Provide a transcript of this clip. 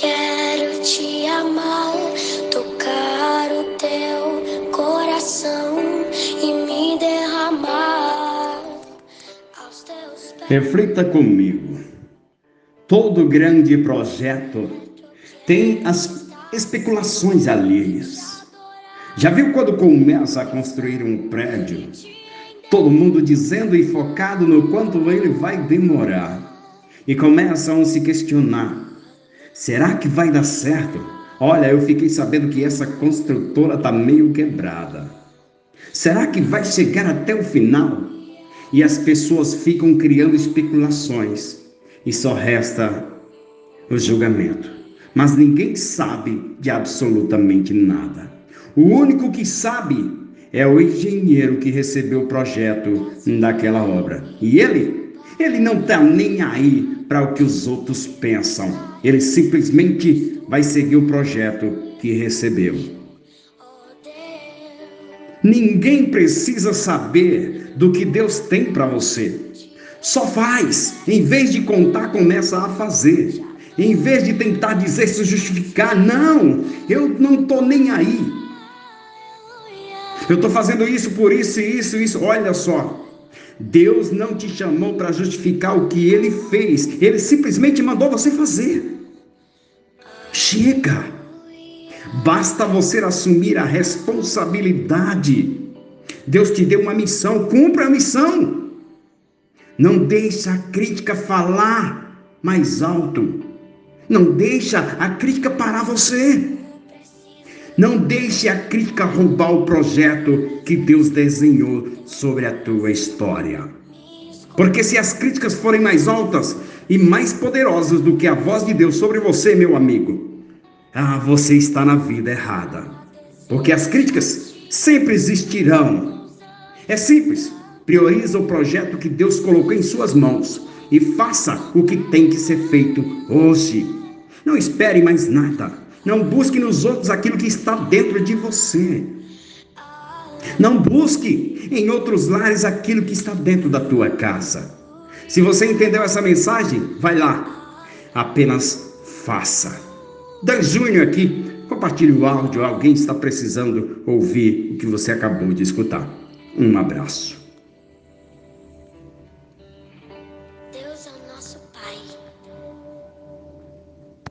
quero te amar, tocar o teu coração e me derramar aos teus pés. Reflita comigo. Todo grande projeto tem as especulações alheias. Já viu quando começa a construir um prédio? Todo mundo dizendo e focado no quanto ele vai demorar. E começam a se questionar será que vai dar certo? Olha, eu fiquei sabendo que essa construtora está meio quebrada. Será que vai chegar até o final? e as pessoas ficam criando especulações e só resta o julgamento. Mas ninguém sabe de absolutamente nada. O único que sabe é o engenheiro que recebeu o projeto daquela obra. E ele, ele não está nem aí para o que os outros pensam. Ele simplesmente vai seguir o projeto que recebeu. Ninguém precisa saber do que Deus tem para você. Só faz. Em vez de contar, começa a fazer. Em vez de tentar dizer, se justificar, não, eu não estou nem aí. Eu estou fazendo isso por isso, isso, isso. Olha só. Deus não te chamou para justificar o que ele fez. Ele simplesmente mandou você fazer. Chega. Basta você assumir a responsabilidade Deus te deu uma missão, cumpra a missão. Não deixa a crítica falar mais alto. Não deixa a crítica parar você. Não deixe a crítica roubar o projeto que Deus desenhou sobre a tua história. Porque se as críticas forem mais altas e mais poderosas do que a voz de Deus sobre você, meu amigo, ah, você está na vida errada. Porque as críticas sempre existirão. É simples. Prioriza o projeto que Deus colocou em suas mãos e faça o que tem que ser feito hoje. Não espere mais nada. Não busque nos outros aquilo que está dentro de você. Não busque em outros lares aquilo que está dentro da tua casa. Se você entendeu essa mensagem, vai lá. Apenas faça. Dan Júnior aqui. Compartilhe o áudio. Alguém está precisando ouvir o que você acabou de escutar. Um abraço. Deus é o nosso Pai.